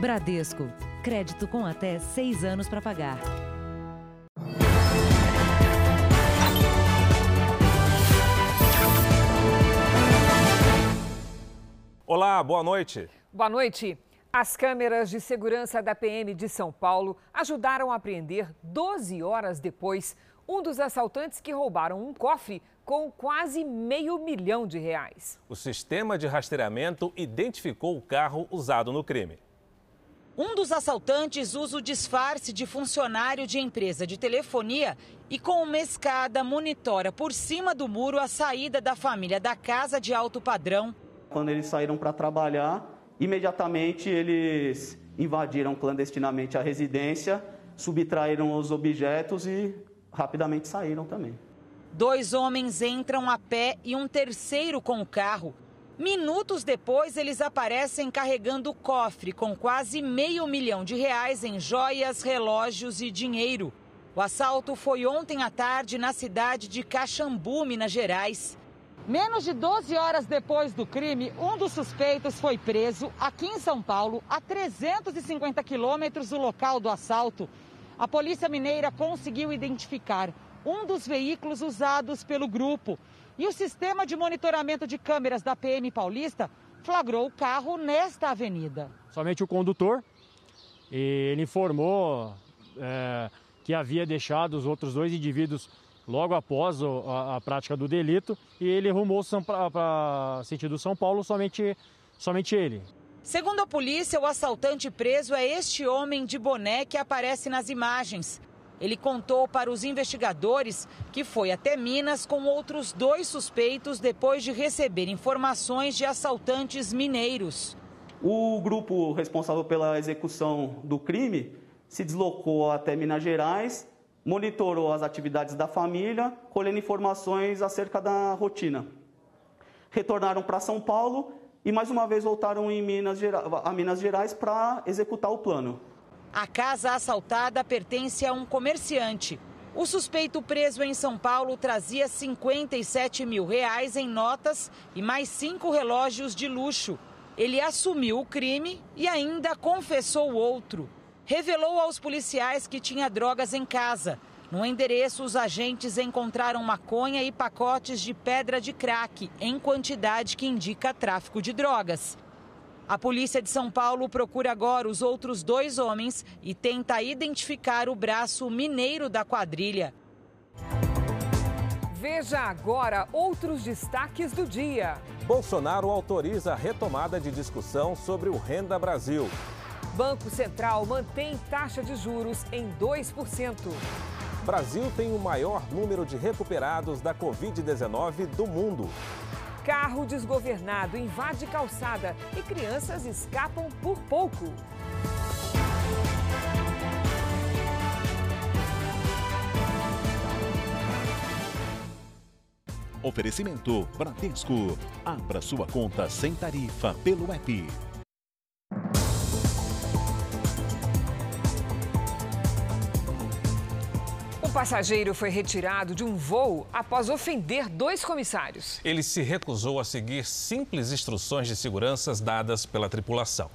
Bradesco. Crédito com até seis anos para pagar. Olá, boa noite. Boa noite. As câmeras de segurança da PM de São Paulo ajudaram a apreender 12 horas depois um dos assaltantes que roubaram um cofre com quase meio milhão de reais. O sistema de rastreamento identificou o carro usado no crime. Um dos assaltantes usa o disfarce de funcionário de empresa de telefonia e, com uma escada, monitora por cima do muro a saída da família da casa de alto padrão. Quando eles saíram para trabalhar, imediatamente eles invadiram clandestinamente a residência, subtraíram os objetos e rapidamente saíram também. Dois homens entram a pé e um terceiro com o carro. Minutos depois, eles aparecem carregando o cofre com quase meio milhão de reais em joias, relógios e dinheiro. O assalto foi ontem à tarde na cidade de Caxambu, Minas Gerais. Menos de 12 horas depois do crime, um dos suspeitos foi preso aqui em São Paulo, a 350 quilômetros do local do assalto. A Polícia Mineira conseguiu identificar um dos veículos usados pelo grupo. E o sistema de monitoramento de câmeras da PM Paulista flagrou o carro nesta avenida. Somente o condutor. E ele informou é, que havia deixado os outros dois indivíduos logo após o, a, a, prática do delito e ele rumou para sentido São Paulo, somente, somente ele. Segundo a polícia, o assaltante preso é este homem de boné que aparece nas imagens. Ele contou para os investigadores que foi até Minas com outros dois suspeitos depois de receber informações de assaltantes mineiros. O grupo responsável pela execução do crime se deslocou até Minas Gerais, monitorou as atividades da família, colhendo informações acerca da rotina. Retornaram para São Paulo e mais uma vez voltaram em Minas, a Minas Gerais para executar o plano. A casa assaltada pertence a um comerciante. O suspeito preso em São Paulo trazia 57 mil reais em notas e mais cinco relógios de luxo. Ele assumiu o crime e ainda confessou outro. Revelou aos policiais que tinha drogas em casa. No endereço, os agentes encontraram maconha e pacotes de pedra de crack, em quantidade que indica tráfico de drogas. A polícia de São Paulo procura agora os outros dois homens e tenta identificar o braço mineiro da quadrilha. Veja agora outros destaques do dia. Bolsonaro autoriza a retomada de discussão sobre o Renda Brasil. Banco Central mantém taxa de juros em 2%. Brasil tem o maior número de recuperados da Covid-19 do mundo. Carro desgovernado invade calçada e crianças escapam por pouco. Oferecimento Bradesco. Abra sua conta sem tarifa pelo app. Passageiro foi retirado de um voo após ofender dois comissários. Ele se recusou a seguir simples instruções de segurança dadas pela tripulação.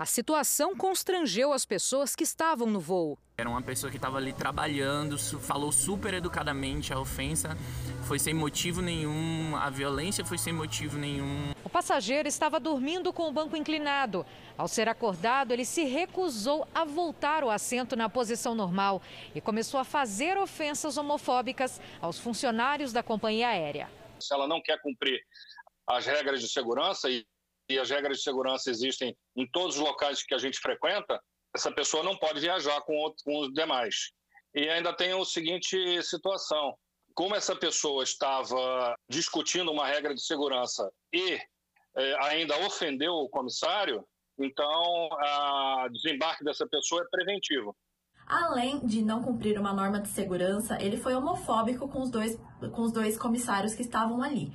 A situação constrangeu as pessoas que estavam no voo. Era uma pessoa que estava ali trabalhando, falou super educadamente, a ofensa foi sem motivo nenhum, a violência foi sem motivo nenhum. O passageiro estava dormindo com o banco inclinado. Ao ser acordado, ele se recusou a voltar o assento na posição normal e começou a fazer ofensas homofóbicas aos funcionários da companhia aérea. Se ela não quer cumprir as regras de segurança e e as regras de segurança existem em todos os locais que a gente frequenta, essa pessoa não pode viajar com, outro, com os demais. E ainda tem a seguinte situação: como essa pessoa estava discutindo uma regra de segurança e é, ainda ofendeu o comissário, então a desembarque dessa pessoa é preventivo. Além de não cumprir uma norma de segurança, ele foi homofóbico com os dois, com os dois comissários que estavam ali.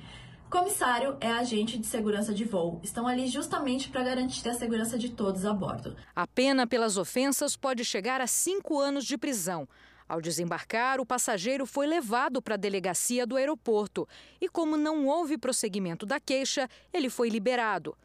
Comissário é agente de segurança de voo. Estão ali justamente para garantir a segurança de todos a bordo. A pena pelas ofensas pode chegar a cinco anos de prisão. Ao desembarcar, o passageiro foi levado para a delegacia do aeroporto e, como não houve prosseguimento da queixa, ele foi liberado.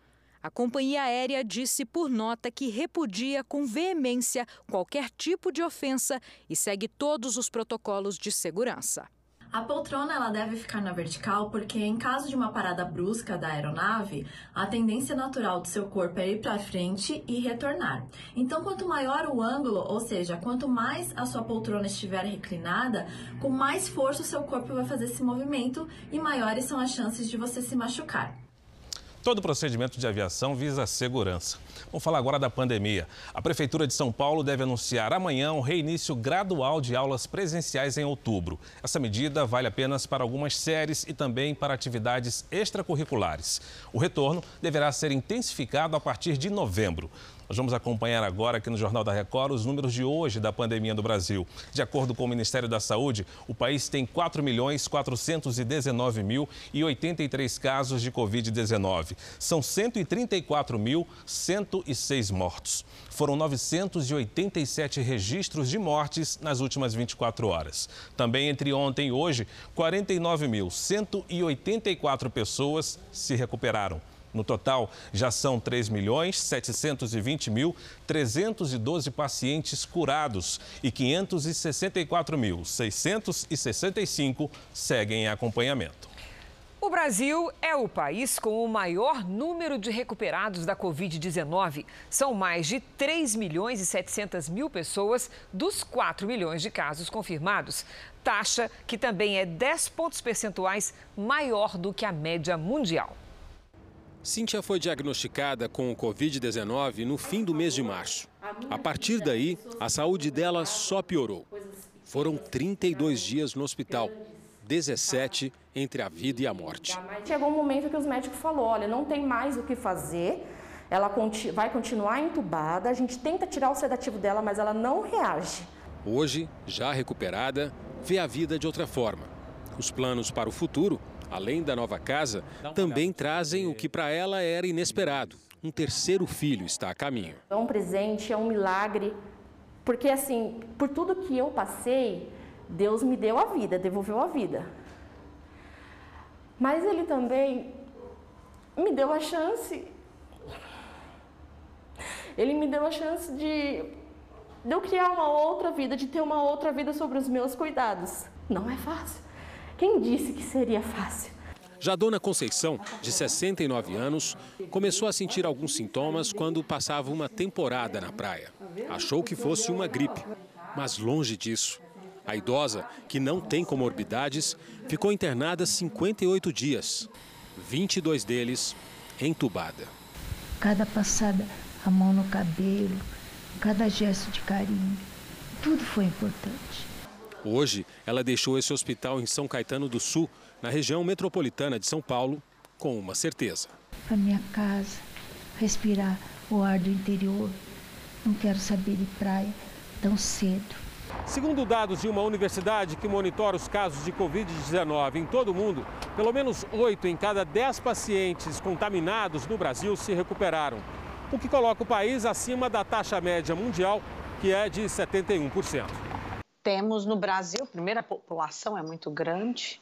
A companhia aérea disse por nota que repudia com veemência qualquer tipo de ofensa e segue todos os protocolos de segurança. A poltrona ela deve ficar na vertical porque em caso de uma parada brusca da aeronave, a tendência natural do seu corpo é ir para frente e retornar. Então, quanto maior o ângulo, ou seja, quanto mais a sua poltrona estiver reclinada, com mais força o seu corpo vai fazer esse movimento e maiores são as chances de você se machucar. Todo procedimento de aviação visa segurança. Vamos falar agora da pandemia. A Prefeitura de São Paulo deve anunciar amanhã um reinício gradual de aulas presenciais em outubro. Essa medida vale apenas para algumas séries e também para atividades extracurriculares. O retorno deverá ser intensificado a partir de novembro. Nós vamos acompanhar agora aqui no Jornal da Record os números de hoje da pandemia no Brasil. De acordo com o Ministério da Saúde, o país tem 4 milhões 419 mil e 83 casos de Covid-19. São 134.106 mortos. Foram 987 registros de mortes nas últimas 24 horas. Também entre ontem e hoje, 49.184 pessoas se recuperaram. No total, já são 3 milhões 720 mil 312 pacientes curados e 564 mil 665 seguem em acompanhamento. O Brasil é o país com o maior número de recuperados da Covid-19. São mais de 3 milhões e 700 mil pessoas dos 4 milhões de casos confirmados. Taxa que também é 10 pontos percentuais maior do que a média mundial. Cíntia foi diagnosticada com o Covid-19 no fim do mês de março. A partir daí, a saúde dela só piorou. Foram 32 dias no hospital, 17 entre a vida e a morte. Chegou um momento que os médicos falaram: olha, não tem mais o que fazer, ela vai continuar entubada, a gente tenta tirar o sedativo dela, mas ela não reage. Hoje, já recuperada, vê a vida de outra forma. Os planos para o futuro além da nova casa, também trazem o que para ela era inesperado. Um terceiro filho está a caminho. É um presente, é um milagre, porque assim, por tudo que eu passei, Deus me deu a vida, devolveu a vida. Mas Ele também me deu a chance. Ele me deu a chance de, de eu criar uma outra vida, de ter uma outra vida sobre os meus cuidados. Não é fácil. Quem disse que seria fácil? Já Dona Conceição, de 69 anos, começou a sentir alguns sintomas quando passava uma temporada na praia. Achou que fosse uma gripe, mas longe disso. A idosa, que não tem comorbidades, ficou internada 58 dias, 22 deles entubada. Cada passada, a mão no cabelo, cada gesto de carinho, tudo foi importante. Hoje, ela deixou esse hospital em São Caetano do Sul, na região metropolitana de São Paulo, com uma certeza. Para minha casa, respirar o ar do interior. Não quero saber de praia tão cedo. Segundo dados de uma universidade que monitora os casos de Covid-19 em todo o mundo, pelo menos 8 em cada 10 pacientes contaminados no Brasil se recuperaram, o que coloca o país acima da taxa média mundial, que é de 71%. Temos no Brasil, primeiro, a população é muito grande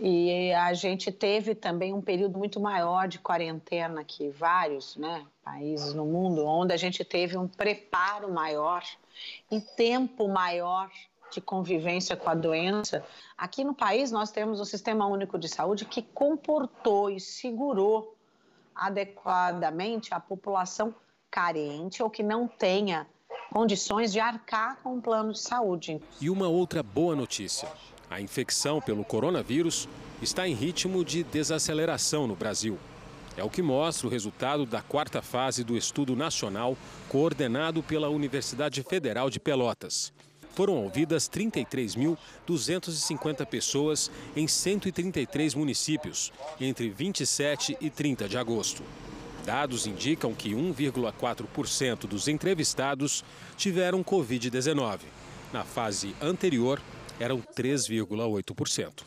e a gente teve também um período muito maior de quarentena que vários né, países no mundo, onde a gente teve um preparo maior e tempo maior de convivência com a doença. Aqui no país, nós temos o Sistema Único de Saúde que comportou e segurou adequadamente a população carente ou que não tenha condições de arcar com o plano de saúde. E uma outra boa notícia: a infecção pelo coronavírus está em ritmo de desaceleração no Brasil. É o que mostra o resultado da quarta fase do estudo nacional coordenado pela Universidade Federal de Pelotas. Foram ouvidas 33.250 pessoas em 133 municípios, entre 27 e 30 de agosto. Dados indicam que 1,4% dos entrevistados tiveram Covid-19. Na fase anterior, eram 3,8%.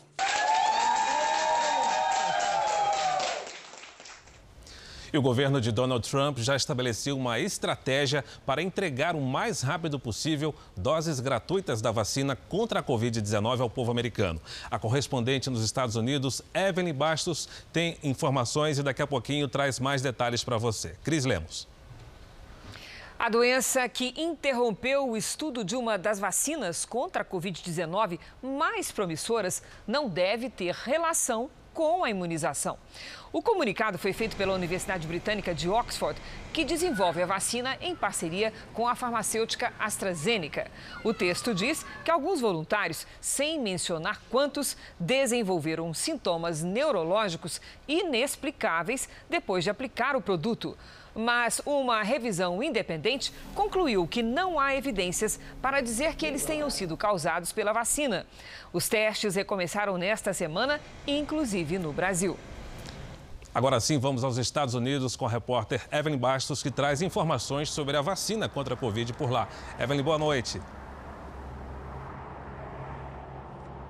E o governo de Donald Trump já estabeleceu uma estratégia para entregar o mais rápido possível doses gratuitas da vacina contra a Covid-19 ao povo americano. A correspondente nos Estados Unidos, Evelyn Bastos, tem informações e daqui a pouquinho traz mais detalhes para você. Cris Lemos. A doença que interrompeu o estudo de uma das vacinas contra a Covid-19 mais promissoras não deve ter relação com a imunização. O comunicado foi feito pela Universidade Britânica de Oxford, que desenvolve a vacina em parceria com a farmacêutica AstraZeneca. O texto diz que alguns voluntários, sem mencionar quantos, desenvolveram sintomas neurológicos inexplicáveis depois de aplicar o produto. Mas uma revisão independente concluiu que não há evidências para dizer que eles tenham sido causados pela vacina. Os testes recomeçaram nesta semana, inclusive no Brasil. Agora sim, vamos aos Estados Unidos com a repórter Evelyn Bastos, que traz informações sobre a vacina contra a Covid por lá. Evelyn, boa noite.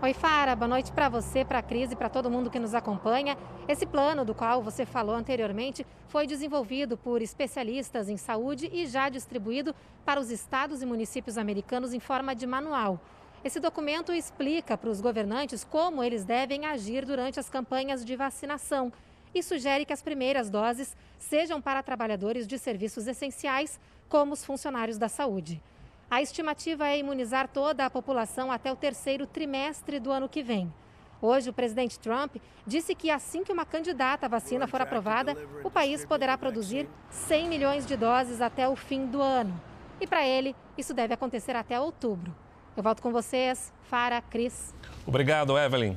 Oi, Fara, boa noite para você, para a Cris e para todo mundo que nos acompanha. Esse plano do qual você falou anteriormente foi desenvolvido por especialistas em saúde e já distribuído para os estados e municípios americanos em forma de manual. Esse documento explica para os governantes como eles devem agir durante as campanhas de vacinação e sugere que as primeiras doses sejam para trabalhadores de serviços essenciais, como os funcionários da saúde. A estimativa é imunizar toda a população até o terceiro trimestre do ano que vem. Hoje, o presidente Trump disse que assim que uma candidata à vacina for aprovada, o país poderá produzir 100 milhões de doses até o fim do ano. E para ele, isso deve acontecer até outubro. Eu volto com vocês, Fara, Cris. Obrigado, Evelyn.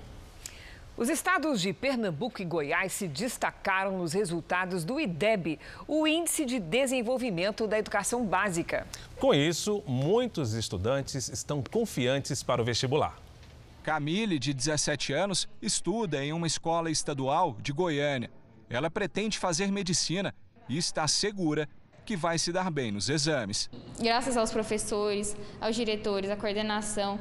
Os estados de Pernambuco e Goiás se destacaram nos resultados do IDEB, o Índice de Desenvolvimento da Educação Básica. Com isso, muitos estudantes estão confiantes para o vestibular. Camille, de 17 anos, estuda em uma escola estadual de Goiânia. Ela pretende fazer medicina e está segura que vai se dar bem nos exames. Graças aos professores, aos diretores, à coordenação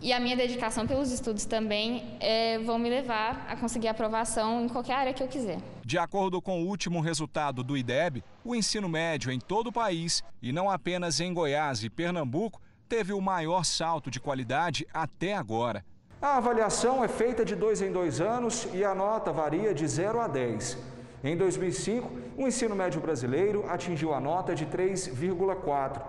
e a minha dedicação pelos estudos também é, vão me levar a conseguir aprovação em qualquer área que eu quiser. De acordo com o último resultado do IDEB, o ensino médio em todo o país, e não apenas em Goiás e Pernambuco, teve o maior salto de qualidade até agora. A avaliação é feita de dois em dois anos e a nota varia de 0 a 10. Em 2005, o ensino médio brasileiro atingiu a nota de 3,4.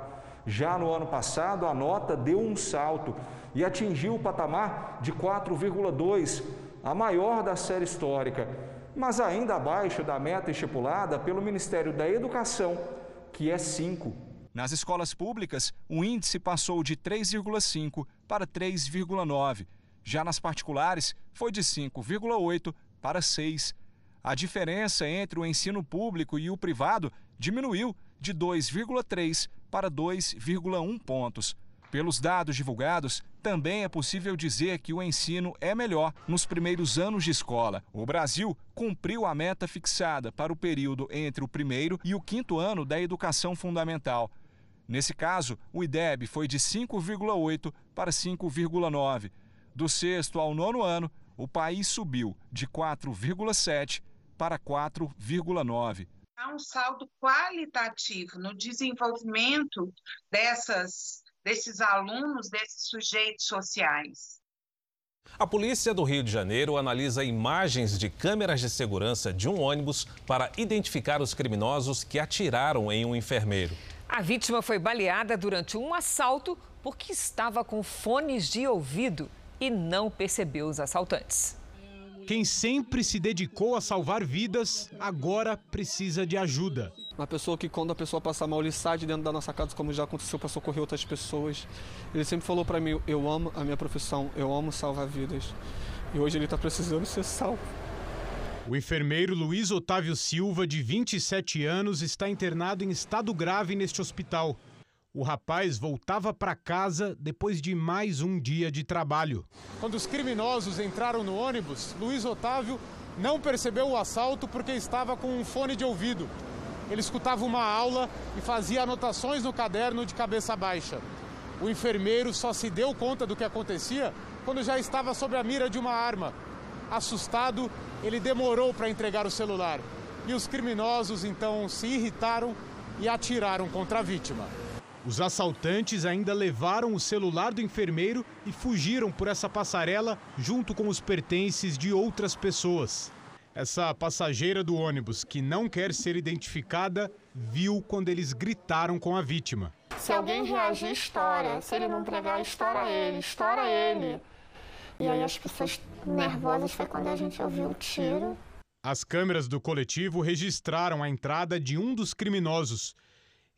Já no ano passado, a nota deu um salto e atingiu o patamar de 4,2, a maior da série histórica, mas ainda abaixo da meta estipulada pelo Ministério da Educação, que é 5. Nas escolas públicas, o índice passou de 3,5 para 3,9. Já nas particulares, foi de 5,8 para 6. A diferença entre o ensino público e o privado diminuiu de 2,3 para 2,1 pontos. Pelos dados divulgados, também é possível dizer que o ensino é melhor nos primeiros anos de escola. O Brasil cumpriu a meta fixada para o período entre o primeiro e o quinto ano da educação fundamental. Nesse caso, o IDEB foi de 5,8 para 5,9. Do sexto ao nono ano, o país subiu de 4,7 para 4,9. Há um saldo qualitativo no desenvolvimento dessas desses alunos, desses sujeitos sociais. A polícia do Rio de Janeiro analisa imagens de câmeras de segurança de um ônibus para identificar os criminosos que atiraram em um enfermeiro. A vítima foi baleada durante um assalto porque estava com fones de ouvido e não percebeu os assaltantes. Quem sempre se dedicou a salvar vidas, agora precisa de ajuda. Uma pessoa que quando a pessoa passa mal, ele sai de dentro da nossa casa, como já aconteceu para socorrer outras pessoas. Ele sempre falou para mim, eu amo a minha profissão, eu amo salvar vidas. E hoje ele está precisando ser salvo. O enfermeiro Luiz Otávio Silva, de 27 anos, está internado em estado grave neste hospital. O rapaz voltava para casa depois de mais um dia de trabalho. Quando os criminosos entraram no ônibus, Luiz Otávio não percebeu o assalto porque estava com um fone de ouvido. Ele escutava uma aula e fazia anotações no caderno de cabeça baixa. O enfermeiro só se deu conta do que acontecia quando já estava sob a mira de uma arma. Assustado, ele demorou para entregar o celular. e os criminosos então se irritaram e atiraram contra a vítima. Os assaltantes ainda levaram o celular do enfermeiro e fugiram por essa passarela junto com os pertences de outras pessoas. Essa passageira do ônibus, que não quer ser identificada, viu quando eles gritaram com a vítima. Se alguém reagir, estoura. Se ele não entregar, estoura ele, estoura ele. E aí as pessoas nervosas foi quando a gente ouviu o tiro. As câmeras do coletivo registraram a entrada de um dos criminosos.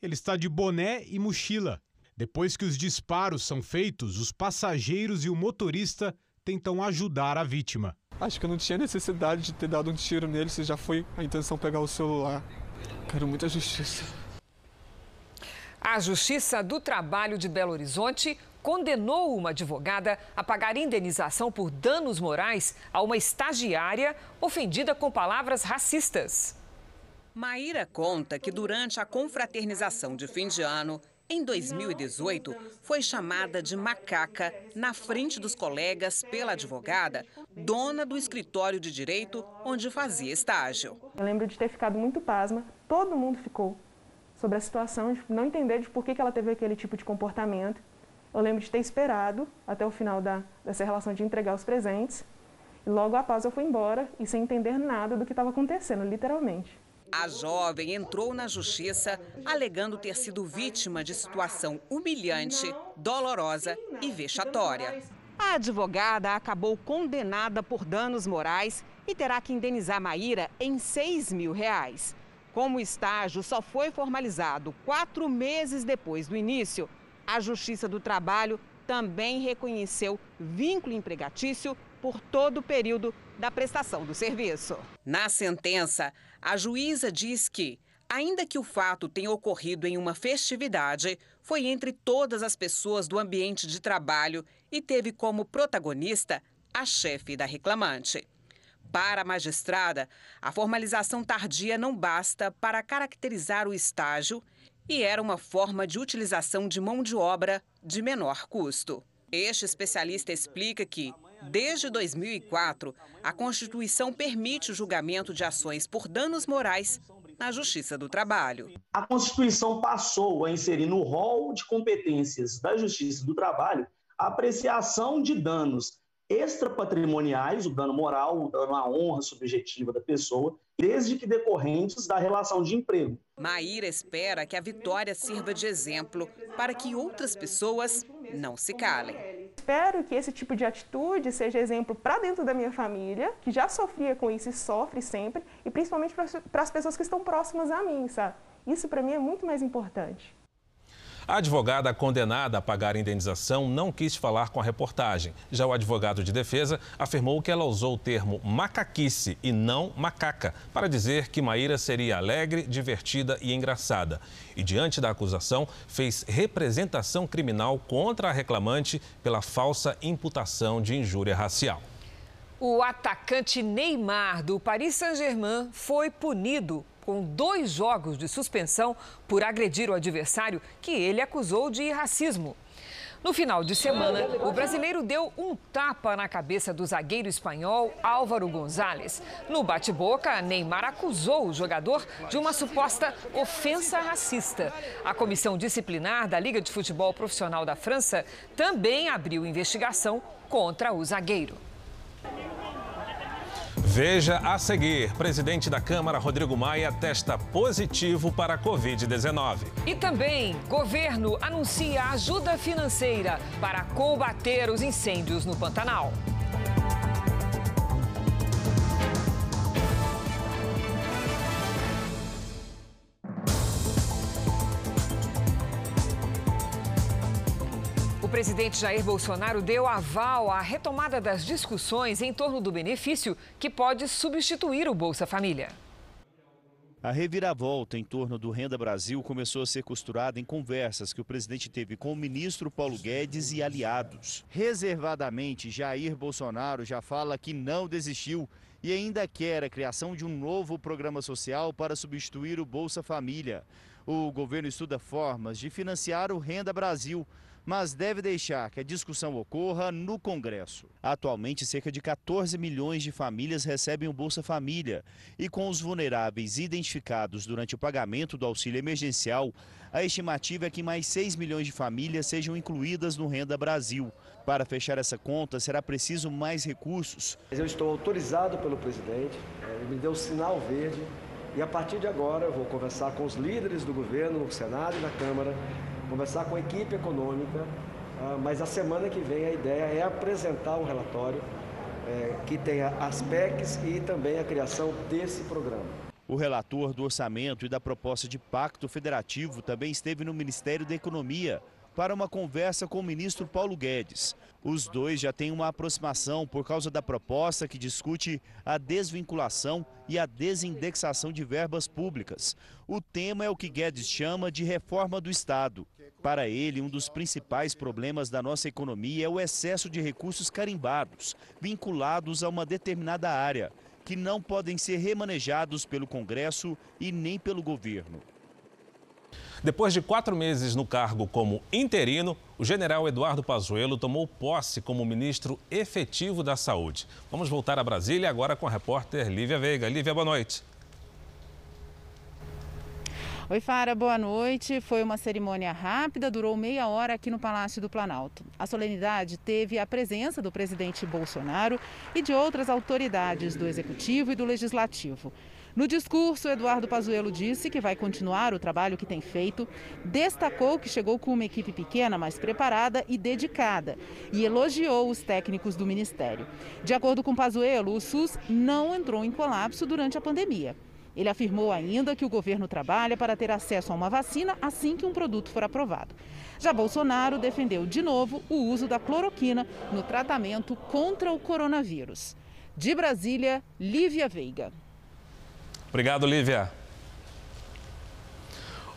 Ele está de boné e mochila. Depois que os disparos são feitos, os passageiros e o motorista tentam ajudar a vítima. Acho que eu não tinha necessidade de ter dado um tiro nele se já foi a intenção pegar o celular. Quero muita justiça. A Justiça do Trabalho de Belo Horizonte condenou uma advogada a pagar indenização por danos morais a uma estagiária ofendida com palavras racistas. Maíra conta que durante a confraternização de fim de ano, em 2018, foi chamada de macaca na frente dos colegas pela advogada, dona do escritório de direito onde fazia estágio. Eu lembro de ter ficado muito pasma, todo mundo ficou sobre a situação, de não entender de por que ela teve aquele tipo de comportamento. Eu lembro de ter esperado até o final da, dessa relação de entregar os presentes. E logo após eu fui embora e sem entender nada do que estava acontecendo, literalmente. A jovem entrou na justiça alegando ter sido vítima de situação humilhante, dolorosa e vexatória. A advogada acabou condenada por danos morais e terá que indenizar Maíra em 6 mil reais. Como o estágio só foi formalizado quatro meses depois do início, a Justiça do Trabalho também reconheceu vínculo empregatício por todo o período da prestação do serviço. Na sentença, a juíza diz que, ainda que o fato tenha ocorrido em uma festividade, foi entre todas as pessoas do ambiente de trabalho e teve como protagonista a chefe da reclamante. Para a magistrada, a formalização tardia não basta para caracterizar o estágio e era uma forma de utilização de mão de obra de menor custo. Este especialista explica que, desde 2004, a Constituição permite o julgamento de ações por danos morais na Justiça do Trabalho. A Constituição passou a inserir no rol de competências da Justiça do Trabalho a apreciação de danos extrapatrimoniais, o dano moral, o dano à honra subjetiva da pessoa, desde que decorrentes da relação de emprego. Maíra espera que a vitória sirva de exemplo para que outras pessoas não se calem. Espero que esse tipo de atitude seja exemplo para dentro da minha família, que já sofria com isso e sofre sempre, e principalmente para as pessoas que estão próximas a mim, sabe? Isso para mim é muito mais importante. A advogada condenada a pagar a indenização não quis falar com a reportagem. Já o advogado de defesa afirmou que ela usou o termo macaquice e não macaca para dizer que Maíra seria alegre, divertida e engraçada. E, diante da acusação, fez representação criminal contra a reclamante pela falsa imputação de injúria racial. O atacante Neymar, do Paris Saint-Germain, foi punido com dois jogos de suspensão por agredir o adversário que ele acusou de racismo. No final de semana, o brasileiro deu um tapa na cabeça do zagueiro espanhol Álvaro Gonzalez. No bate-boca, Neymar acusou o jogador de uma suposta ofensa racista. A comissão disciplinar da Liga de Futebol Profissional da França também abriu investigação contra o zagueiro. Veja a seguir: presidente da Câmara, Rodrigo Maia, testa positivo para a Covid-19. E também, governo anuncia ajuda financeira para combater os incêndios no Pantanal. O presidente Jair Bolsonaro deu aval à retomada das discussões em torno do benefício que pode substituir o Bolsa Família. A reviravolta em torno do Renda Brasil começou a ser costurada em conversas que o presidente teve com o ministro Paulo Guedes e aliados. Reservadamente, Jair Bolsonaro já fala que não desistiu e ainda quer a criação de um novo programa social para substituir o Bolsa Família. O governo estuda formas de financiar o Renda Brasil mas deve deixar que a discussão ocorra no Congresso. Atualmente, cerca de 14 milhões de famílias recebem o Bolsa Família e com os vulneráveis identificados durante o pagamento do auxílio emergencial, a estimativa é que mais 6 milhões de famílias sejam incluídas no Renda Brasil. Para fechar essa conta, será preciso mais recursos. Eu estou autorizado pelo presidente, ele me deu sinal verde e a partir de agora eu vou conversar com os líderes do governo, no Senado e na Câmara, conversar com a equipe econômica, ah, mas a semana que vem a ideia é apresentar um relatório é, que tenha as PECs e também a criação desse programa. O relator do orçamento e da proposta de pacto federativo também esteve no Ministério da Economia para uma conversa com o ministro Paulo Guedes. Os dois já têm uma aproximação por causa da proposta que discute a desvinculação e a desindexação de verbas públicas. O tema é o que Guedes chama de reforma do Estado. Para ele, um dos principais problemas da nossa economia é o excesso de recursos carimbados, vinculados a uma determinada área, que não podem ser remanejados pelo Congresso e nem pelo governo. Depois de quatro meses no cargo como interino, o general Eduardo Pazuello tomou posse como ministro efetivo da Saúde. Vamos voltar a Brasília agora com a repórter Lívia Veiga. Lívia, boa noite. Oi, Fara, boa noite. Foi uma cerimônia rápida, durou meia hora aqui no Palácio do Planalto. A solenidade teve a presença do presidente Bolsonaro e de outras autoridades do Executivo e do Legislativo. No discurso, Eduardo Pazuello disse que vai continuar o trabalho que tem feito, destacou que chegou com uma equipe pequena, mas preparada e dedicada, e elogiou os técnicos do ministério. De acordo com Pazuello, o SUS não entrou em colapso durante a pandemia. Ele afirmou ainda que o governo trabalha para ter acesso a uma vacina assim que um produto for aprovado. Já Bolsonaro defendeu de novo o uso da cloroquina no tratamento contra o coronavírus. De Brasília, Lívia Veiga. Obrigado, Lívia.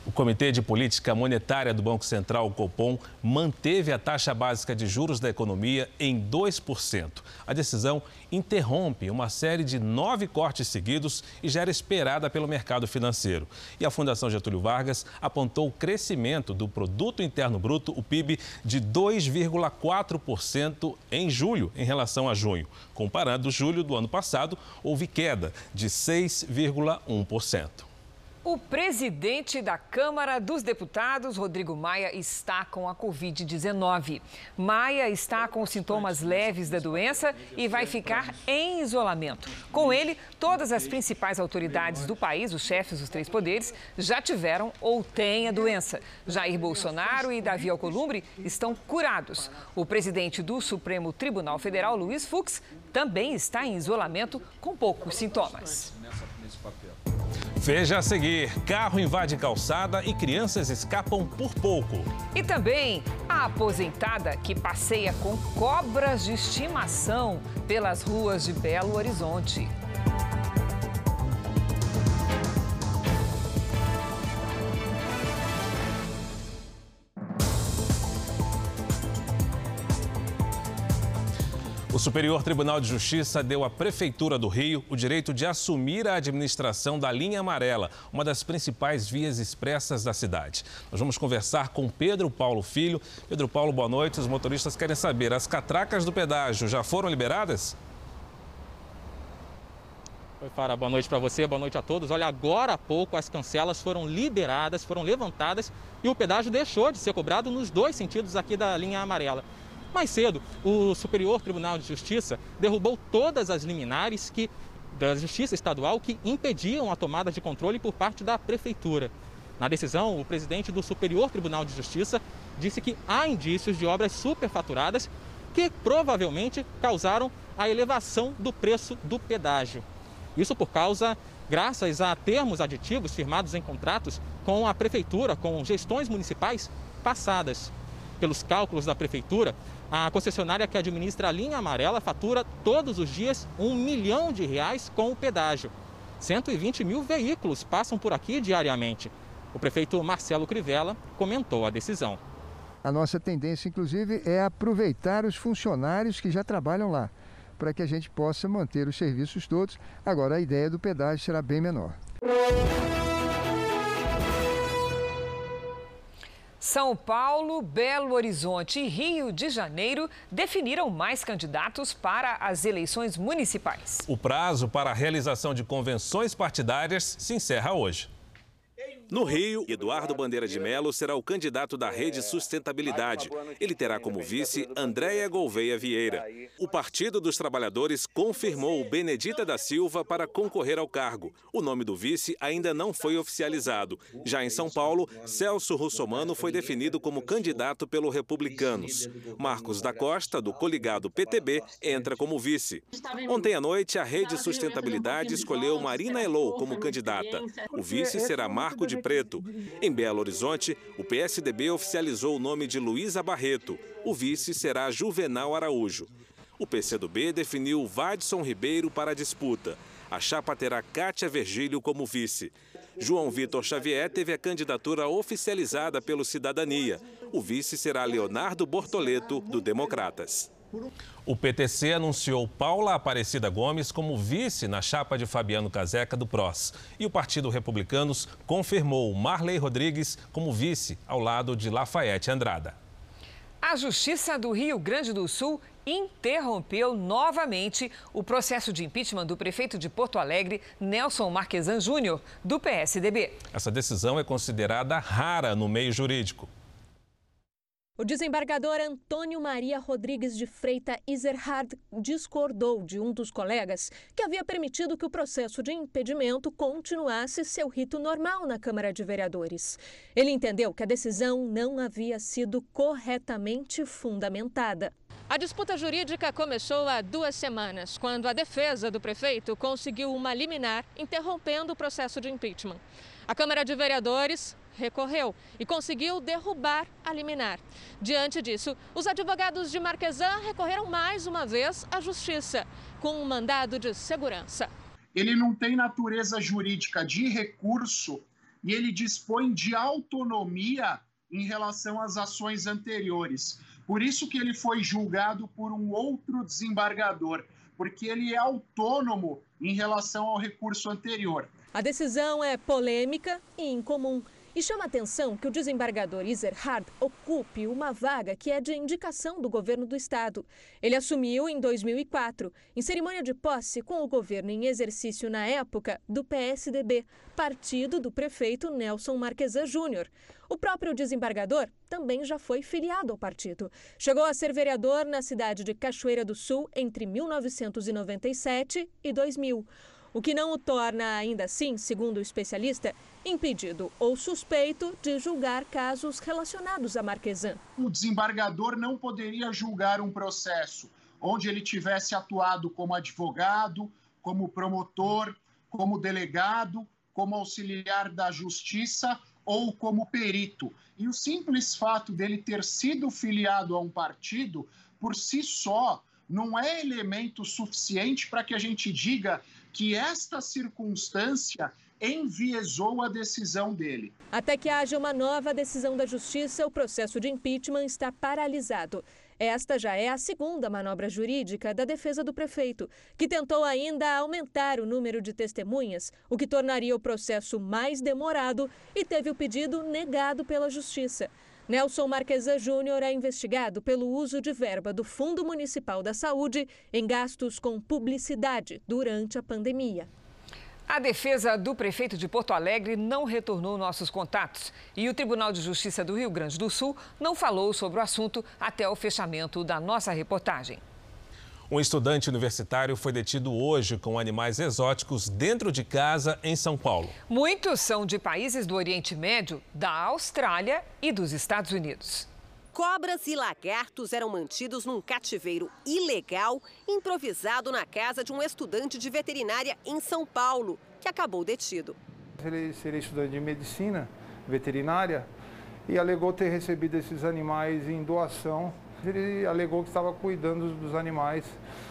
O Comitê de Política Monetária do Banco Central, o Copom, manteve a taxa básica de juros da economia em 2%. A decisão interrompe uma série de nove cortes seguidos e já era esperada pelo mercado financeiro. E a Fundação Getúlio Vargas apontou o crescimento do Produto Interno Bruto, o PIB, de 2,4% em julho em relação a junho. Comparando julho do ano passado, houve queda de 6,1%. O presidente da Câmara dos Deputados, Rodrigo Maia, está com a Covid-19. Maia está com sintomas leves da doença e vai ficar em isolamento. Com ele, todas as principais autoridades do país, os chefes dos três poderes, já tiveram ou têm a doença. Jair Bolsonaro e Davi Alcolumbre estão curados. O presidente do Supremo Tribunal Federal, Luiz Fux, também está em isolamento com poucos sintomas. Veja a seguir: carro invade calçada e crianças escapam por pouco. E também a aposentada que passeia com cobras de estimação pelas ruas de Belo Horizonte. Superior Tribunal de Justiça deu à Prefeitura do Rio o direito de assumir a administração da linha amarela, uma das principais vias expressas da cidade. Nós vamos conversar com Pedro Paulo Filho. Pedro Paulo, boa noite. Os motoristas querem saber: as catracas do pedágio já foram liberadas? Oi, Fara, boa noite para você, boa noite a todos. Olha, agora há pouco as cancelas foram liberadas, foram levantadas e o pedágio deixou de ser cobrado nos dois sentidos aqui da linha amarela. Mais cedo, o Superior Tribunal de Justiça derrubou todas as liminares que, da Justiça Estadual que impediam a tomada de controle por parte da Prefeitura. Na decisão, o presidente do Superior Tribunal de Justiça disse que há indícios de obras superfaturadas que provavelmente causaram a elevação do preço do pedágio. Isso por causa, graças a termos aditivos firmados em contratos com a Prefeitura, com gestões municipais passadas. Pelos cálculos da Prefeitura, a concessionária que administra a linha amarela fatura todos os dias um milhão de reais com o pedágio. 120 mil veículos passam por aqui diariamente. O prefeito Marcelo Crivella comentou a decisão. A nossa tendência, inclusive, é aproveitar os funcionários que já trabalham lá, para que a gente possa manter os serviços todos. Agora, a ideia do pedágio será bem menor. São Paulo, Belo Horizonte e Rio de Janeiro definiram mais candidatos para as eleições municipais. O prazo para a realização de convenções partidárias se encerra hoje. No Rio, Eduardo Bandeira de Melo será o candidato da Rede Sustentabilidade. Ele terá como vice Andréia Gouveia Vieira. O Partido dos Trabalhadores confirmou Benedita da Silva para concorrer ao cargo. O nome do vice ainda não foi oficializado. Já em São Paulo, Celso Russomano foi definido como candidato pelo Republicanos. Marcos da Costa, do coligado PTB, entra como vice. Ontem à noite, a Rede Sustentabilidade escolheu Marina Elou como candidata. O vice será Marco de Preto. Em Belo Horizonte, o PSDB oficializou o nome de Luísa Barreto. O vice será Juvenal Araújo. O PCdoB definiu Vadson Ribeiro para a disputa. A chapa terá Cátia Virgílio como vice. João Vitor Xavier teve a candidatura oficializada pelo Cidadania. O vice será Leonardo Bortoleto, do Democratas. O PTC anunciou Paula Aparecida Gomes como vice na chapa de Fabiano Caseca do PROS. E o Partido Republicanos confirmou Marley Rodrigues como vice ao lado de Lafayette Andrada. A Justiça do Rio Grande do Sul interrompeu novamente o processo de impeachment do prefeito de Porto Alegre, Nelson Marquesan Júnior, do PSDB. Essa decisão é considerada rara no meio jurídico. O desembargador Antônio Maria Rodrigues de Freita Iserhard discordou de um dos colegas que havia permitido que o processo de impedimento continuasse seu rito normal na Câmara de Vereadores. Ele entendeu que a decisão não havia sido corretamente fundamentada. A disputa jurídica começou há duas semanas, quando a defesa do prefeito conseguiu uma liminar interrompendo o processo de impeachment. A Câmara de Vereadores recorreu e conseguiu derrubar a liminar. Diante disso, os advogados de Marquesan recorreram mais uma vez à Justiça, com um mandado de segurança. Ele não tem natureza jurídica de recurso e ele dispõe de autonomia em relação às ações anteriores. Por isso que ele foi julgado por um outro desembargador, porque ele é autônomo em relação ao recurso anterior. A decisão é polêmica e incomum. E chama atenção que o desembargador Iserhard ocupe uma vaga que é de indicação do governo do estado. Ele assumiu em 2004, em cerimônia de posse com o governo em exercício na época do PSDB, partido do prefeito Nelson Marquesan Júnior. O próprio desembargador também já foi filiado ao partido. Chegou a ser vereador na cidade de Cachoeira do Sul entre 1997 e 2000 o que não o torna, ainda assim, segundo o especialista, impedido ou suspeito de julgar casos relacionados a Marquesan. O desembargador não poderia julgar um processo onde ele tivesse atuado como advogado, como promotor, como delegado, como auxiliar da justiça ou como perito. E o simples fato dele ter sido filiado a um partido, por si só, não é elemento suficiente para que a gente diga que esta circunstância enviesou a decisão dele. Até que haja uma nova decisão da Justiça, o processo de impeachment está paralisado. Esta já é a segunda manobra jurídica da defesa do prefeito, que tentou ainda aumentar o número de testemunhas, o que tornaria o processo mais demorado e teve o pedido negado pela Justiça. Nelson Marquesan Júnior é investigado pelo uso de verba do Fundo Municipal da Saúde em gastos com publicidade durante a pandemia. A defesa do prefeito de Porto Alegre não retornou nossos contatos e o Tribunal de Justiça do Rio Grande do Sul não falou sobre o assunto até o fechamento da nossa reportagem. Um estudante universitário foi detido hoje com animais exóticos dentro de casa em São Paulo. Muitos são de países do Oriente Médio, da Austrália e dos Estados Unidos. Cobras e lagartos eram mantidos num cativeiro ilegal improvisado na casa de um estudante de veterinária em São Paulo, que acabou detido. Ele seria estudante de medicina veterinária e alegou ter recebido esses animais em doação ele alegou que estava cuidando dos animais.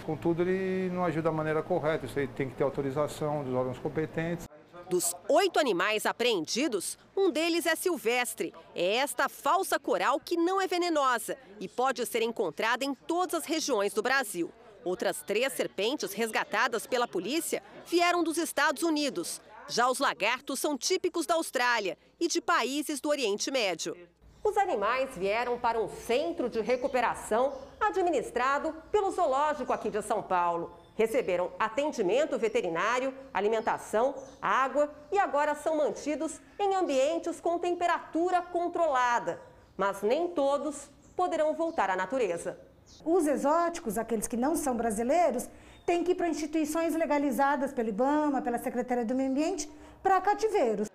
Contudo, ele não agiu da maneira correta. Isso aí tem que ter autorização dos órgãos competentes. Dos oito animais apreendidos, um deles é silvestre. É esta falsa coral que não é venenosa e pode ser encontrada em todas as regiões do Brasil. Outras três serpentes resgatadas pela polícia vieram dos Estados Unidos. Já os lagartos são típicos da Austrália e de países do Oriente Médio. Os animais vieram para um centro de recuperação administrado pelo Zoológico aqui de São Paulo. Receberam atendimento veterinário, alimentação, água e agora são mantidos em ambientes com temperatura controlada. Mas nem todos poderão voltar à natureza. Os exóticos, aqueles que não são brasileiros, têm que ir para instituições legalizadas pelo IBAMA, pela Secretaria do Meio Ambiente, para cativeiros.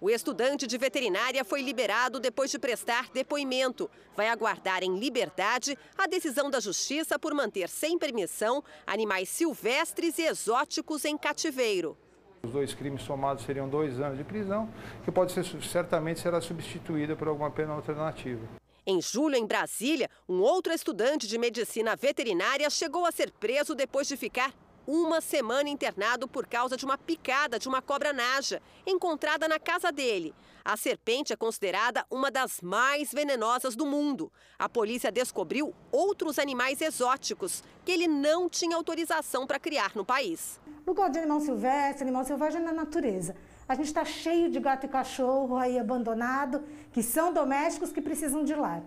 O estudante de veterinária foi liberado depois de prestar depoimento. Vai aguardar em liberdade a decisão da justiça por manter sem permissão animais silvestres e exóticos em cativeiro. Os dois crimes somados seriam dois anos de prisão, que pode ser certamente será substituída por alguma pena alternativa. Em julho, em Brasília, um outro estudante de medicina veterinária chegou a ser preso depois de ficar uma semana internado por causa de uma picada de uma cobra naja, encontrada na casa dele. A serpente é considerada uma das mais venenosas do mundo. A polícia descobriu outros animais exóticos que ele não tinha autorização para criar no país. Não gosto de animal silvestre, animal selvagem na natureza. A gente está cheio de gato e cachorro aí abandonado, que são domésticos que precisam de lar.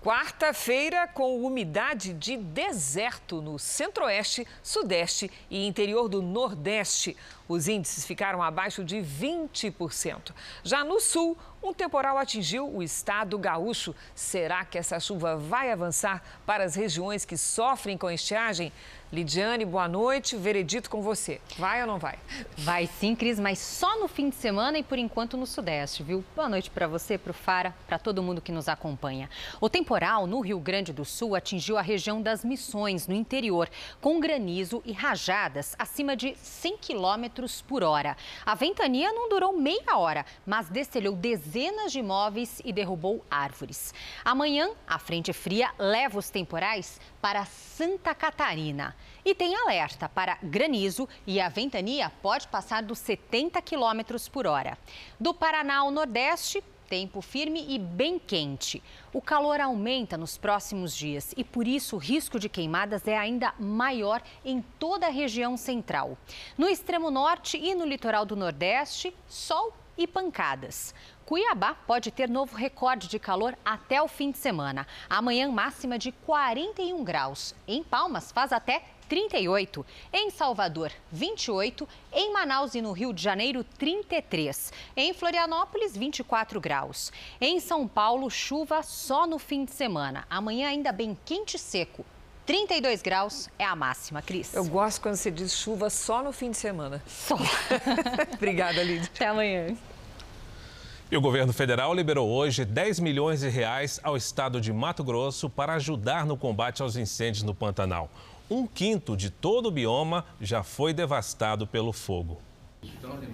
Quarta-feira, com umidade de deserto no centro-oeste, sudeste e interior do nordeste. Os índices ficaram abaixo de 20%. Já no sul, um temporal atingiu o estado gaúcho. Será que essa chuva vai avançar para as regiões que sofrem com estiagem? Lidiane, boa noite. Veredito com você. Vai ou não vai? Vai sim, Cris, mas só no fim de semana e por enquanto no Sudeste, viu? Boa noite para você, para o Fara, para todo mundo que nos acompanha. O temporal no Rio Grande do Sul atingiu a região das Missões, no interior, com granizo e rajadas acima de 100 quilômetros por hora. A ventania não durou meia hora, mas destelhou dezenas de imóveis e derrubou árvores. Amanhã, a frente fria leva os temporais para Santa Catarina. E tem alerta para granizo e a ventania pode passar dos 70 km por hora. Do Paraná ao Nordeste, tempo firme e bem quente. O calor aumenta nos próximos dias e por isso o risco de queimadas é ainda maior em toda a região central. No extremo norte e no litoral do Nordeste, sol e pancadas. Cuiabá pode ter novo recorde de calor até o fim de semana. Amanhã, máxima de 41 graus. Em Palmas, faz até 38. Em Salvador, 28. Em Manaus e no Rio de Janeiro, 33. Em Florianópolis, 24 graus. Em São Paulo, chuva só no fim de semana. Amanhã, ainda bem quente e seco. 32 graus é a máxima, Cris. Eu gosto quando você diz chuva só no fim de semana. Só. Obrigada, Lídia. Até amanhã. E o governo federal liberou hoje 10 milhões de reais ao estado de Mato Grosso para ajudar no combate aos incêndios no Pantanal. Um quinto de todo o bioma já foi devastado pelo fogo.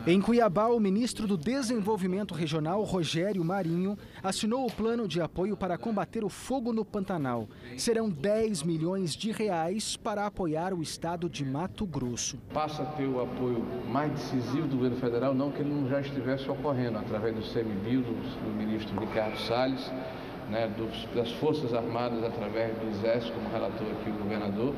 Em Cuiabá, o ministro do Desenvolvimento Regional, Rogério Marinho, assinou o plano de apoio para combater o fogo no Pantanal. Serão 10 milhões de reais para apoiar o estado de Mato Grosso. Passa a ter o apoio mais decisivo do governo federal, não que ele não já estivesse ocorrendo, através do CMBio, do, do ministro Ricardo Salles, né, dos, das Forças Armadas, através do Exército, como relatou aqui o governador.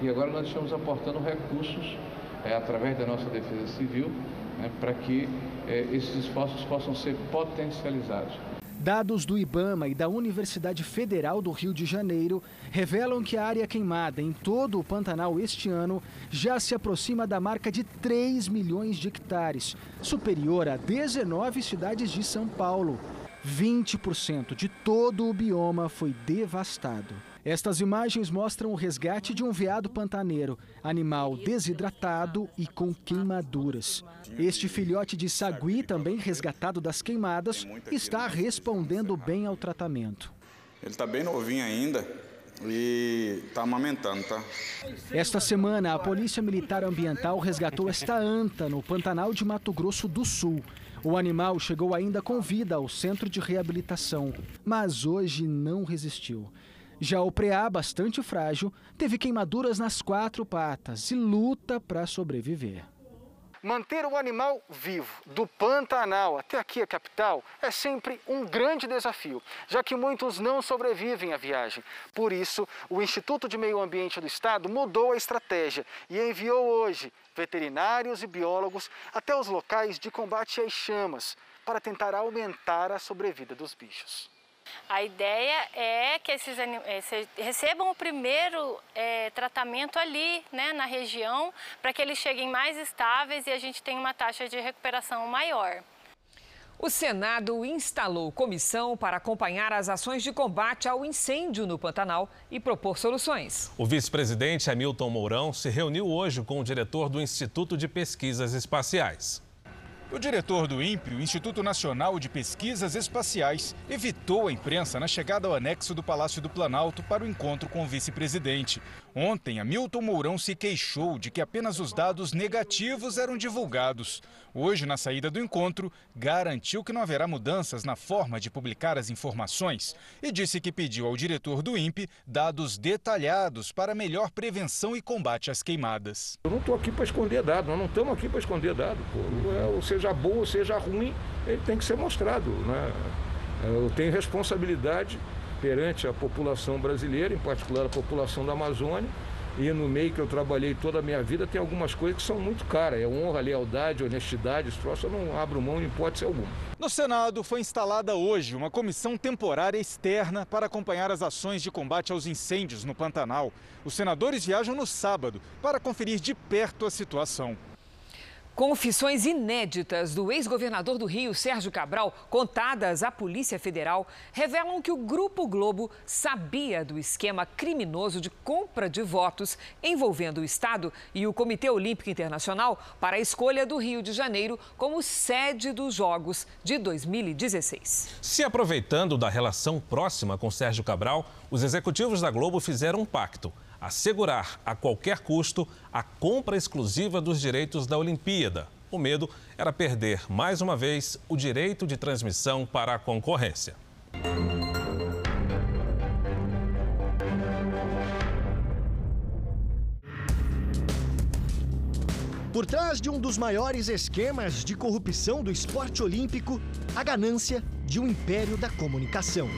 E agora nós estamos aportando recursos é, através da nossa Defesa Civil, né, para que é, esses esforços possam ser potencializados. Dados do IBAMA e da Universidade Federal do Rio de Janeiro revelam que a área queimada em todo o Pantanal este ano já se aproxima da marca de 3 milhões de hectares, superior a 19 cidades de São Paulo. 20% de todo o bioma foi devastado. Estas imagens mostram o resgate de um veado pantaneiro, animal desidratado e com queimaduras. Este filhote de sagui, também resgatado das queimadas, está respondendo bem ao tratamento. Ele está bem novinho ainda, e está amamentando, tá? Esta semana, a Polícia Militar Ambiental resgatou esta anta no Pantanal de Mato Grosso do Sul. O animal chegou ainda com vida ao centro de reabilitação, mas hoje não resistiu. Já o preá, bastante frágil, teve queimaduras nas quatro patas e luta para sobreviver. Manter o animal vivo, do Pantanal até aqui a capital, é sempre um grande desafio, já que muitos não sobrevivem à viagem. Por isso, o Instituto de Meio Ambiente do Estado mudou a estratégia e enviou hoje veterinários e biólogos até os locais de combate às chamas, para tentar aumentar a sobrevida dos bichos. A ideia é que esses animais recebam o primeiro é, tratamento ali, né, na região, para que eles cheguem mais estáveis e a gente tenha uma taxa de recuperação maior. O Senado instalou comissão para acompanhar as ações de combate ao incêndio no Pantanal e propor soluções. O vice-presidente Hamilton Mourão se reuniu hoje com o diretor do Instituto de Pesquisas Espaciais. O diretor do INPE, o Instituto Nacional de Pesquisas Espaciais, evitou a imprensa na chegada ao anexo do Palácio do Planalto para o encontro com o vice-presidente. Ontem, Hamilton Mourão se queixou de que apenas os dados negativos eram divulgados. Hoje, na saída do encontro, garantiu que não haverá mudanças na forma de publicar as informações e disse que pediu ao diretor do INPE dados detalhados para melhor prevenção e combate às queimadas. Eu não estou aqui para esconder dados, nós não estamos aqui para esconder dados. Ou seja bom ou seja ruim, ele tem que ser mostrado. Né? Eu tenho responsabilidade perante a população brasileira, em particular a população da Amazônia, e no meio que eu trabalhei toda a minha vida, tem algumas coisas que são muito caras. É honra, lealdade, honestidade, troço eu não abro mão em hipótese alguma. No Senado foi instalada hoje uma comissão temporária externa para acompanhar as ações de combate aos incêndios no Pantanal. Os senadores viajam no sábado para conferir de perto a situação. Confissões inéditas do ex-governador do Rio, Sérgio Cabral, contadas à Polícia Federal, revelam que o Grupo Globo sabia do esquema criminoso de compra de votos envolvendo o Estado e o Comitê Olímpico Internacional para a escolha do Rio de Janeiro como sede dos Jogos de 2016. Se aproveitando da relação próxima com Sérgio Cabral, os executivos da Globo fizeram um pacto assegurar a qualquer custo a compra exclusiva dos direitos da Olimpíada. O medo era perder mais uma vez o direito de transmissão para a concorrência. Por trás de um dos maiores esquemas de corrupção do esporte olímpico, a ganância de um império da comunicação.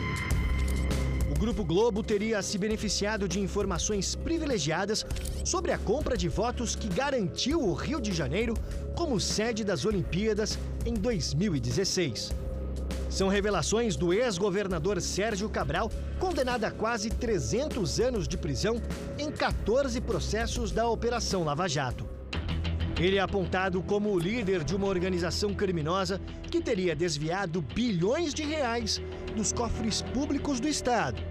Grupo Globo teria se beneficiado de informações privilegiadas sobre a compra de votos que garantiu o Rio de Janeiro como sede das Olimpíadas em 2016. São revelações do ex-governador Sérgio Cabral, condenado a quase 300 anos de prisão em 14 processos da Operação Lava Jato. Ele é apontado como o líder de uma organização criminosa que teria desviado bilhões de reais dos cofres públicos do Estado.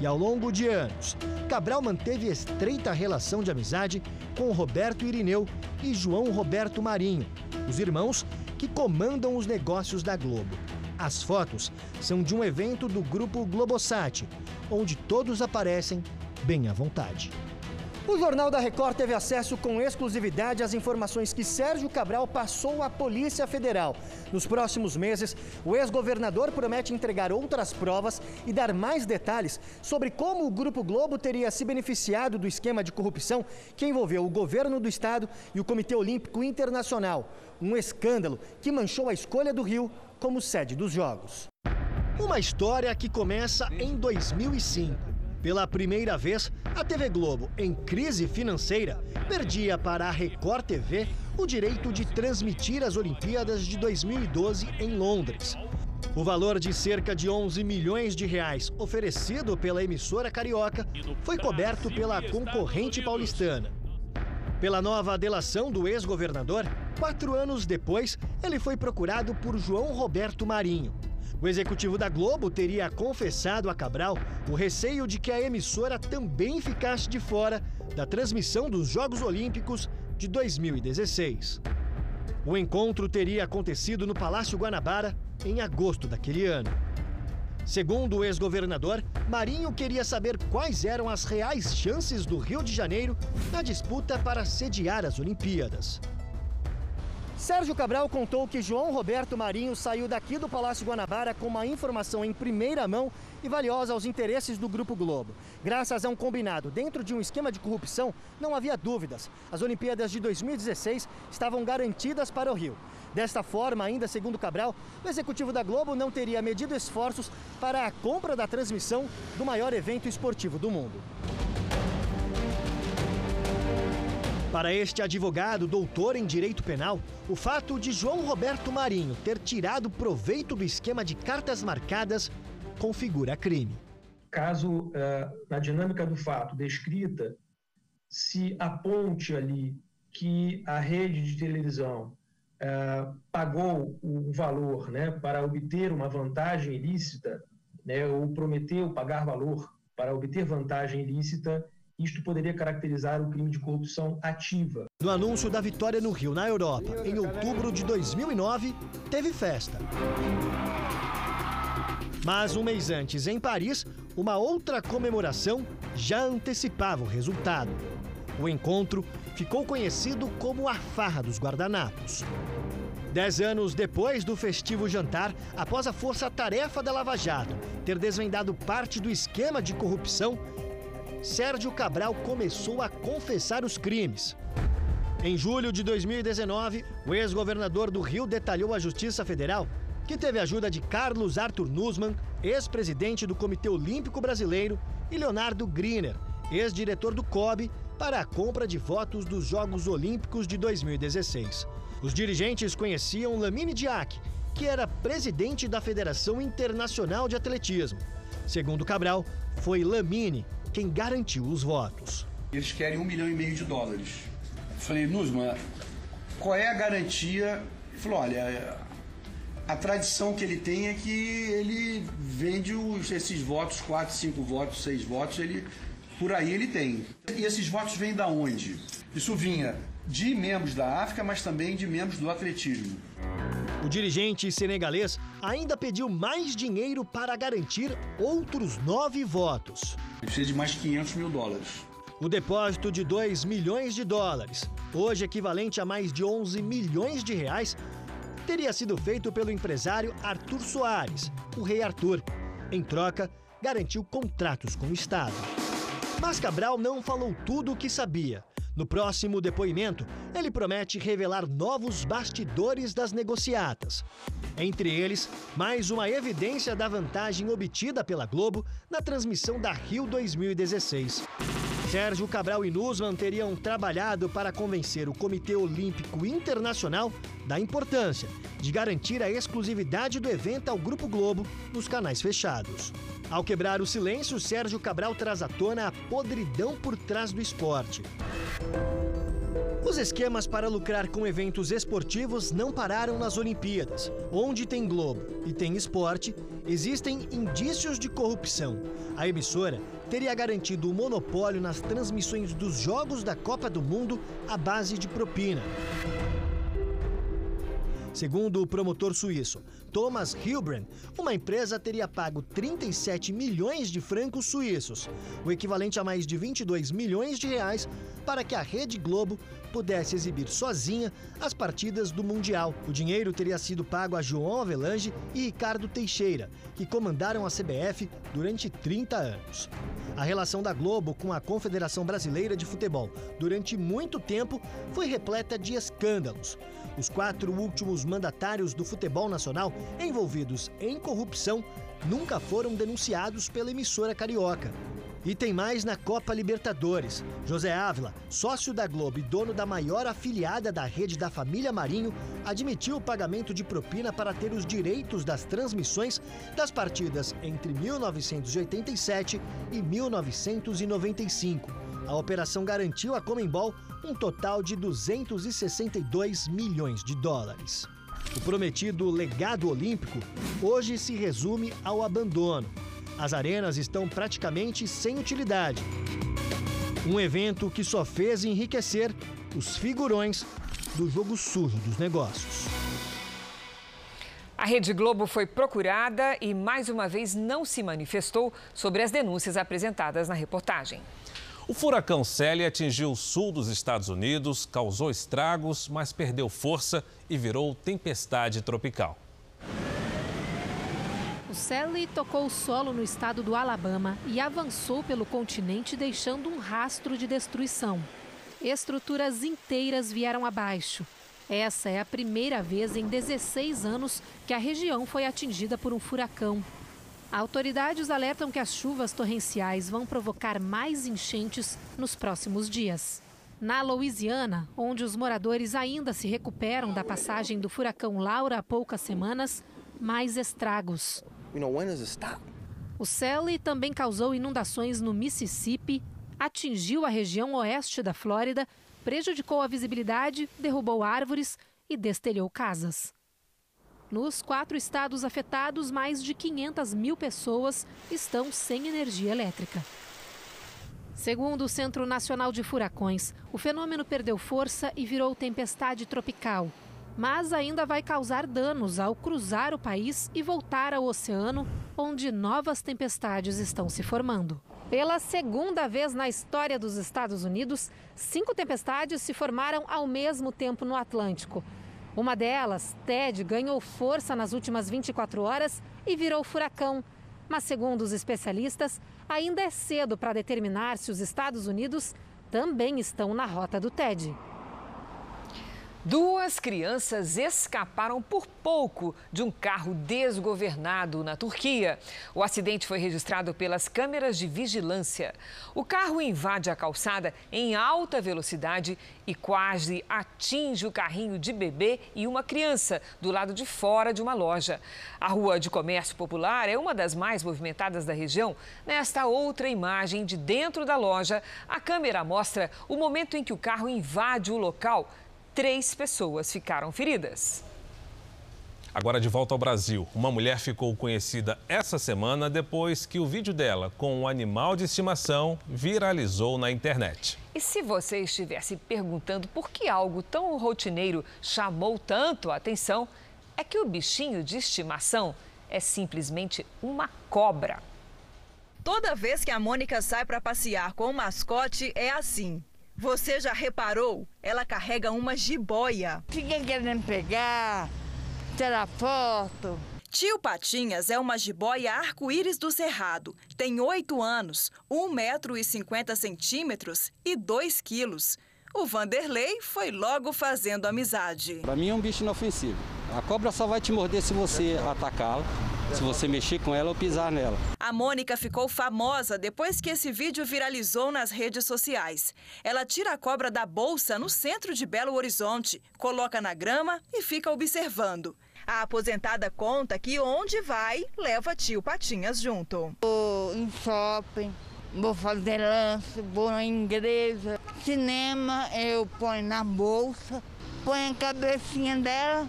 E ao longo de anos, Cabral manteve estreita relação de amizade com Roberto Irineu e João Roberto Marinho, os irmãos que comandam os negócios da Globo. As fotos são de um evento do grupo Globosat, onde todos aparecem bem à vontade. O Jornal da Record teve acesso com exclusividade às informações que Sérgio Cabral passou à Polícia Federal. Nos próximos meses, o ex-governador promete entregar outras provas e dar mais detalhes sobre como o Grupo Globo teria se beneficiado do esquema de corrupção que envolveu o governo do estado e o Comitê Olímpico Internacional. Um escândalo que manchou a escolha do Rio como sede dos Jogos. Uma história que começa em 2005. Pela primeira vez, a TV Globo, em crise financeira, perdia para a Record TV o direito de transmitir as Olimpíadas de 2012 em Londres. O valor de cerca de 11 milhões de reais oferecido pela emissora carioca foi coberto pela concorrente paulistana. Pela nova delação do ex-governador, quatro anos depois, ele foi procurado por João Roberto Marinho. O executivo da Globo teria confessado a Cabral o receio de que a emissora também ficasse de fora da transmissão dos Jogos Olímpicos de 2016. O encontro teria acontecido no Palácio Guanabara em agosto daquele ano. Segundo o ex-governador, Marinho queria saber quais eram as reais chances do Rio de Janeiro na disputa para sediar as Olimpíadas. Sérgio Cabral contou que João Roberto Marinho saiu daqui do Palácio Guanabara com uma informação em primeira mão e valiosa aos interesses do Grupo Globo. Graças a um combinado dentro de um esquema de corrupção, não havia dúvidas. As Olimpíadas de 2016 estavam garantidas para o Rio. Desta forma, ainda segundo Cabral, o executivo da Globo não teria medido esforços para a compra da transmissão do maior evento esportivo do mundo. Para este advogado, doutor em direito penal, o fato de João Roberto Marinho ter tirado proveito do esquema de cartas marcadas configura crime. Caso, na dinâmica do fato descrita, se aponte ali que a rede de televisão pagou o valor né, para obter uma vantagem ilícita, né, ou prometeu pagar valor para obter vantagem ilícita, isto poderia caracterizar o crime de corrupção ativa. No anúncio da vitória no Rio, na Europa, em outubro de 2009, teve festa. Mas um mês antes, em Paris, uma outra comemoração já antecipava o resultado. O encontro ficou conhecido como a Farra dos Guardanapos. Dez anos depois do festivo jantar, após a força-tarefa da Lava Jato ter desvendado parte do esquema de corrupção, Sérgio Cabral começou a confessar os crimes. Em julho de 2019, o ex-governador do Rio detalhou à Justiça Federal que teve ajuda de Carlos Arthur Nussmann, ex-presidente do Comitê Olímpico Brasileiro, e Leonardo Griner, ex-diretor do COB, para a compra de votos dos Jogos Olímpicos de 2016. Os dirigentes conheciam Lamine Diak, que era presidente da Federação Internacional de Atletismo. Segundo Cabral, foi Lamine quem garantiu os votos. Eles querem um milhão e meio de dólares. Falei, Nusman, qual é a garantia? Ele falou, olha, a tradição que ele tem é que ele vende os, esses votos, quatro, cinco votos, seis votos, ele por aí ele tem. E esses votos vêm da onde? Isso vinha de membros da África, mas também de membros do atletismo. O dirigente senegalês ainda pediu mais dinheiro para garantir outros nove votos. Precisa de mais 500 mil dólares. O depósito de 2 milhões de dólares, hoje equivalente a mais de 11 milhões de reais, teria sido feito pelo empresário Arthur Soares, o rei Arthur. Em troca, garantiu contratos com o Estado. Mas Cabral não falou tudo o que sabia. No próximo depoimento, ele promete revelar novos bastidores das negociatas. Entre eles, mais uma evidência da vantagem obtida pela Globo na transmissão da Rio 2016. Sérgio Cabral e Nussmann teriam trabalhado para convencer o Comitê Olímpico Internacional da importância de garantir a exclusividade do evento ao Grupo Globo nos canais fechados. Ao quebrar o silêncio, Sérgio Cabral traz à tona a podridão por trás do esporte. Os esquemas para lucrar com eventos esportivos não pararam nas Olimpíadas. Onde tem Globo e tem esporte, existem indícios de corrupção. A emissora teria garantido o monopólio nas transmissões dos Jogos da Copa do Mundo à base de propina. Segundo o promotor suíço Thomas Hilbren, uma empresa teria pago 37 milhões de francos suíços, o equivalente a mais de 22 milhões de reais, para que a Rede Globo pudesse exibir sozinha as partidas do Mundial. O dinheiro teria sido pago a João Avelange e Ricardo Teixeira, que comandaram a CBF durante 30 anos. A relação da Globo com a Confederação Brasileira de Futebol durante muito tempo foi repleta de escândalos. Os quatro últimos mandatários do futebol nacional envolvidos em corrupção nunca foram denunciados pela emissora carioca. E tem mais na Copa Libertadores. José Ávila, sócio da Globo e dono da maior afiliada da rede da família Marinho, admitiu o pagamento de propina para ter os direitos das transmissões das partidas entre 1987 e 1995. A operação garantiu à Comembol um total de 262 milhões de dólares. O prometido legado olímpico hoje se resume ao abandono. As arenas estão praticamente sem utilidade. Um evento que só fez enriquecer os figurões do jogo sujo dos negócios. A Rede Globo foi procurada e mais uma vez não se manifestou sobre as denúncias apresentadas na reportagem. O furacão Célia atingiu o sul dos Estados Unidos, causou estragos, mas perdeu força e virou tempestade tropical. Sally tocou o solo no estado do Alabama e avançou pelo continente, deixando um rastro de destruição. Estruturas inteiras vieram abaixo. Essa é a primeira vez em 16 anos que a região foi atingida por um furacão. Autoridades alertam que as chuvas torrenciais vão provocar mais enchentes nos próximos dias. Na Louisiana, onde os moradores ainda se recuperam da passagem do furacão Laura há poucas semanas, mais estragos. O Sally também causou inundações no Mississippi, atingiu a região oeste da Flórida, prejudicou a visibilidade, derrubou árvores e destelhou casas. Nos quatro estados afetados, mais de 500 mil pessoas estão sem energia elétrica. Segundo o Centro Nacional de Furacões, o fenômeno perdeu força e virou tempestade tropical, mas ainda vai causar danos ao cruzar o país e voltar ao oceano, onde novas tempestades estão se formando. Pela segunda vez na história dos Estados Unidos, cinco tempestades se formaram ao mesmo tempo no Atlântico. Uma delas, Ted, ganhou força nas últimas 24 horas e virou furacão. Mas, segundo os especialistas, ainda é cedo para determinar se os Estados Unidos também estão na rota do Ted. Duas crianças escaparam por pouco de um carro desgovernado na Turquia. O acidente foi registrado pelas câmeras de vigilância. O carro invade a calçada em alta velocidade e quase atinge o carrinho de bebê e uma criança do lado de fora de uma loja. A rua de comércio popular é uma das mais movimentadas da região. Nesta outra imagem de dentro da loja, a câmera mostra o momento em que o carro invade o local três pessoas ficaram feridas. Agora de volta ao Brasil. Uma mulher ficou conhecida essa semana depois que o vídeo dela com um animal de estimação viralizou na internet. E se você estiver se perguntando por que algo tão rotineiro chamou tanto a atenção, é que o bichinho de estimação é simplesmente uma cobra. Toda vez que a Mônica sai para passear com o mascote, é assim. Você já reparou? Ela carrega uma jiboia. Fiquem querendo pegar, tirar foto. Tio Patinhas é uma jiboia arco-íris do Cerrado. Tem 8 anos, 1 metro e 50 centímetros e 2 quilos. O Vanderlei foi logo fazendo amizade. Para mim é um bicho inofensivo. A cobra só vai te morder se você atacá-la se você mexer com ela ou pisar nela. A Mônica ficou famosa depois que esse vídeo viralizou nas redes sociais. Ela tira a cobra da bolsa no centro de Belo Horizonte, coloca na grama e fica observando. A aposentada conta que onde vai, leva tio Patinhas junto. Vou em shopping, vou fazer lanche, vou na igreja. Cinema, eu ponho na bolsa, ponho a cabecinha dela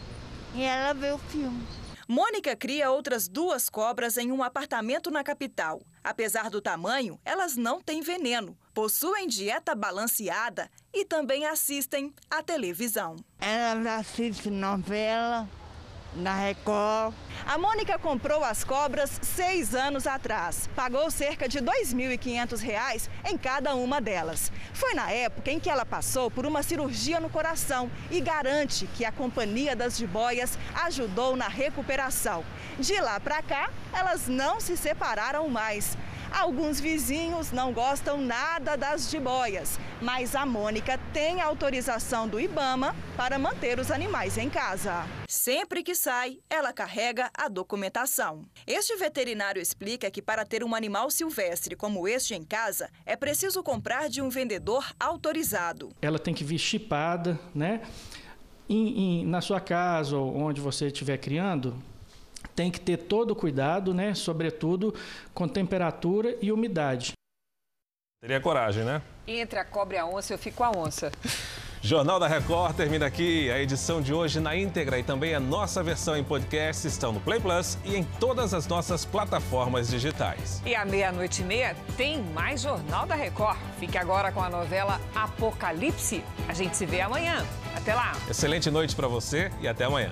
e ela vê o filme. Mônica cria outras duas cobras em um apartamento na capital. Apesar do tamanho, elas não têm veneno, possuem dieta balanceada e também assistem à televisão. Elas assistem novela, na Record. A Mônica comprou as cobras seis anos atrás. Pagou cerca de R$ 2.500 em cada uma delas. Foi na época em que ela passou por uma cirurgia no coração e garante que a Companhia das Jiboias ajudou na recuperação. De lá para cá, elas não se separaram mais. Alguns vizinhos não gostam nada das jiboias, mas a Mônica tem autorização do Ibama para manter os animais em casa. Sempre que sai, ela carrega a documentação. Este veterinário explica que para ter um animal silvestre como este em casa, é preciso comprar de um vendedor autorizado. Ela tem que vir chipada, né? Em, em, na sua casa ou onde você estiver criando, tem que ter todo o cuidado, né? Sobretudo com temperatura e umidade. Teria coragem, né? Entre a cobra e a onça, eu fico a onça. Jornal da Record termina aqui. A edição de hoje na íntegra e também a nossa versão em podcast estão no Play Plus e em todas as nossas plataformas digitais. E à meia-noite e meia tem mais Jornal da Record. Fique agora com a novela Apocalipse. A gente se vê amanhã. Até lá. Excelente noite para você e até amanhã.